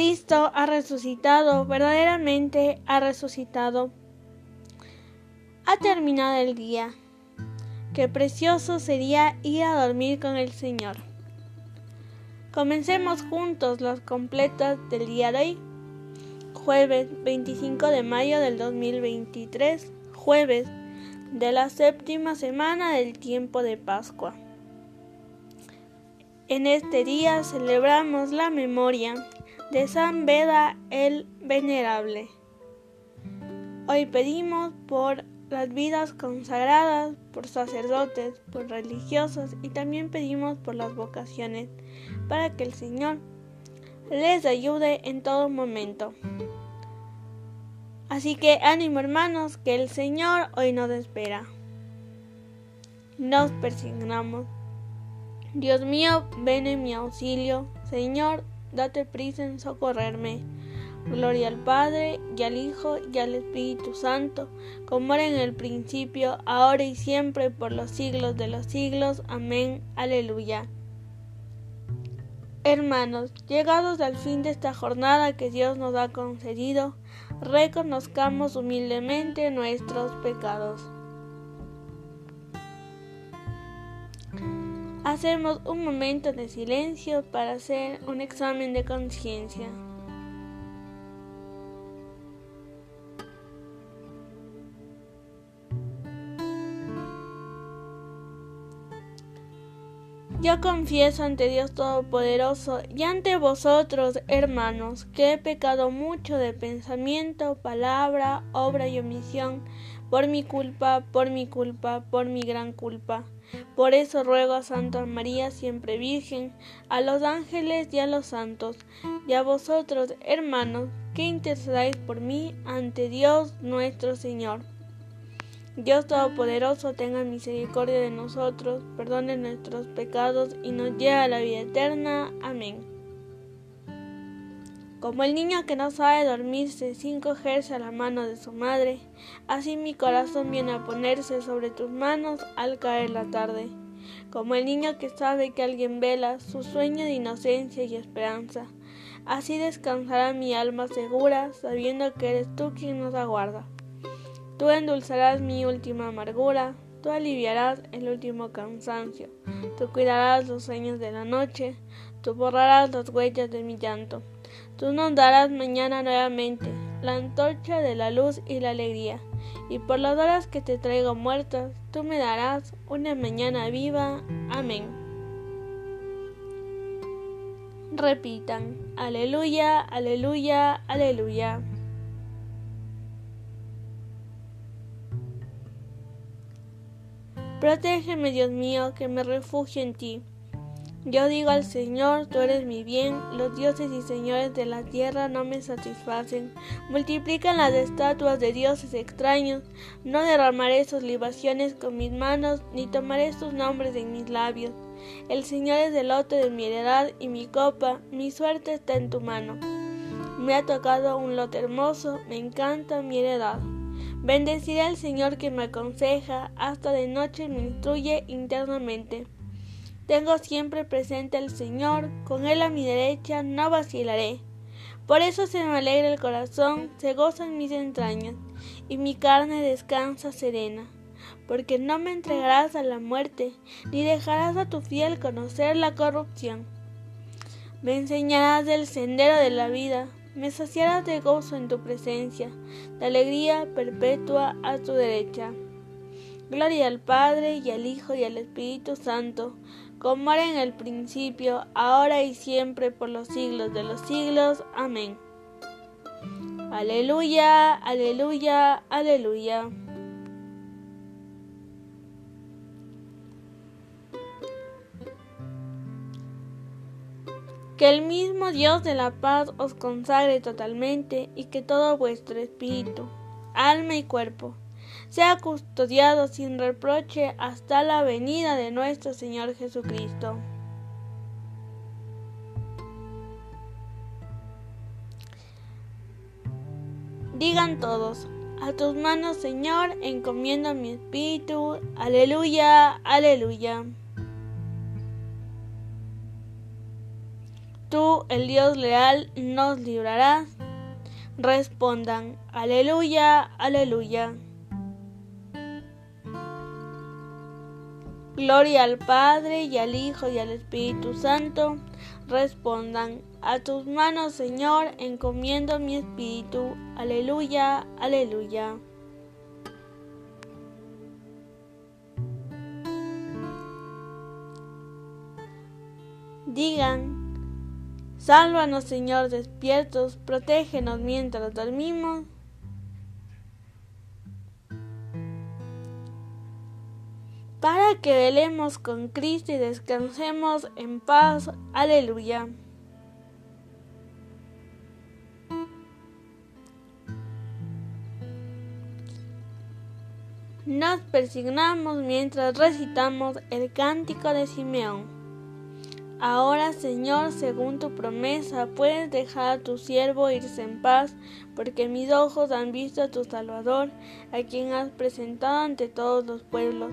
Cristo ha resucitado, verdaderamente ha resucitado. Ha terminado el día. Qué precioso sería ir a dormir con el Señor. Comencemos juntos los completos del día de hoy. Jueves 25 de mayo del 2023, jueves de la séptima semana del tiempo de Pascua. En este día celebramos la memoria de San Beda el Venerable. Hoy pedimos por las vidas consagradas, por sacerdotes, por religiosos y también pedimos por las vocaciones, para que el Señor les ayude en todo momento. Así que ánimo hermanos, que el Señor hoy nos espera. Nos persignamos. Dios mío, ven en mi auxilio. Señor, date prisa en socorrerme. Gloria al Padre, y al Hijo, y al Espíritu Santo, como era en el principio, ahora y siempre, por los siglos de los siglos. Amén. Aleluya. Hermanos, llegados al fin de esta jornada que Dios nos ha concedido, reconozcamos humildemente nuestros pecados. Hacemos un momento de silencio para hacer un examen de conciencia. Yo confieso ante Dios Todopoderoso y ante vosotros, hermanos, que he pecado mucho de pensamiento, palabra, obra y omisión, por mi culpa, por mi culpa, por mi gran culpa. Por eso ruego a Santa María, siempre Virgen, a los ángeles y a los santos, y a vosotros, hermanos, que intercedáis por mí ante Dios nuestro Señor. Dios Todopoderoso tenga misericordia de nosotros, perdone nuestros pecados y nos lleve a la vida eterna. Amén. Como el niño que no sabe dormirse sin cogerse a la mano de su madre, así mi corazón viene a ponerse sobre tus manos al caer la tarde. Como el niño que sabe que alguien vela su sueño de inocencia y esperanza, así descansará mi alma segura, sabiendo que eres tú quien nos aguarda. Tú endulzarás mi última amargura, tú aliviarás el último cansancio, tú cuidarás los sueños de la noche, tú borrarás las huellas de mi llanto. Tú nos darás mañana nuevamente la antorcha de la luz y la alegría, y por las horas que te traigo muertas, tú me darás una mañana viva. Amén. Repitan, aleluya, aleluya, aleluya. Protégeme, Dios mío, que me refugio en ti. Yo digo al Señor, tú eres mi bien, los dioses y señores de la tierra no me satisfacen. Multiplican las estatuas de dioses extraños, no derramaré sus libaciones con mis manos, ni tomaré sus nombres en mis labios. El Señor es el lote de mi heredad y mi copa, mi suerte está en tu mano. Me ha tocado un lote hermoso, me encanta mi heredad. Bendeciré al Señor que me aconseja, hasta de noche me instruye internamente. Tengo siempre presente al Señor, con Él a mi derecha no vacilaré. Por eso se me alegra el corazón, se gozan mis entrañas, y mi carne descansa serena. Porque no me entregarás a la muerte, ni dejarás a tu fiel conocer la corrupción. Me enseñarás del sendero de la vida, me saciarás de gozo en tu presencia, de alegría perpetua a tu derecha. Gloria al Padre y al Hijo y al Espíritu Santo, como era en el principio, ahora y siempre, por los siglos de los siglos. Amén. Aleluya, aleluya, aleluya. Que el mismo Dios de la paz os consagre totalmente y que todo vuestro espíritu, alma y cuerpo sea custodiado sin reproche hasta la venida de nuestro Señor Jesucristo. Digan todos, a tus manos Señor encomiendo mi espíritu, aleluya, aleluya. tú, el Dios leal, nos librarás. Respondan, aleluya, aleluya. Gloria al Padre y al Hijo y al Espíritu Santo. Respondan, a tus manos, Señor, encomiendo mi espíritu. Aleluya, aleluya. Digan, sálvanos, Señor, despiertos, protégenos mientras dormimos. Para que velemos con Cristo y descansemos en paz. Aleluya. Nos persignamos mientras recitamos el cántico de Simeón. Ahora, Señor, según tu promesa, puedes dejar a tu siervo irse en paz, porque mis ojos han visto a tu Salvador, a quien has presentado ante todos los pueblos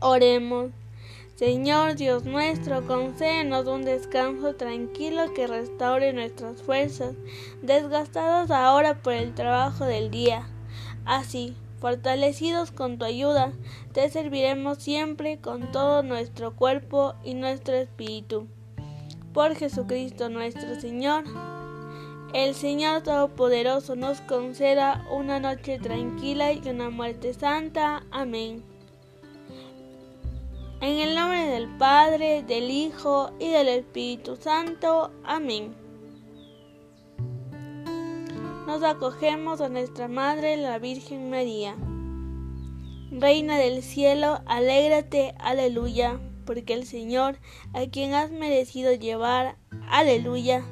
Oremos. Señor Dios nuestro, concédenos un descanso tranquilo que restaure nuestras fuerzas, desgastadas ahora por el trabajo del día. Así, fortalecidos con tu ayuda, te serviremos siempre con todo nuestro cuerpo y nuestro espíritu. Por Jesucristo nuestro Señor. El Señor Todopoderoso nos conceda una noche tranquila y una muerte santa. Amén. En el nombre del Padre, del Hijo y del Espíritu Santo. Amén. Nos acogemos a nuestra Madre, la Virgen María. Reina del cielo, alégrate, aleluya, porque el Señor, a quien has merecido llevar, aleluya,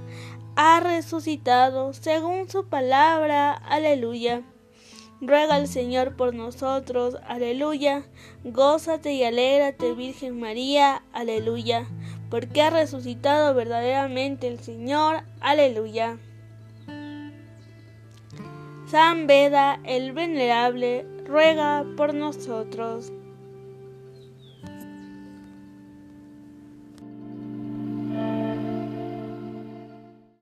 ha resucitado según su palabra, aleluya. Ruega al Señor por nosotros, aleluya. Gózate y alégrate, Virgen María, aleluya. Porque ha resucitado verdaderamente el Señor, aleluya. San Beda, el venerable, ruega por nosotros.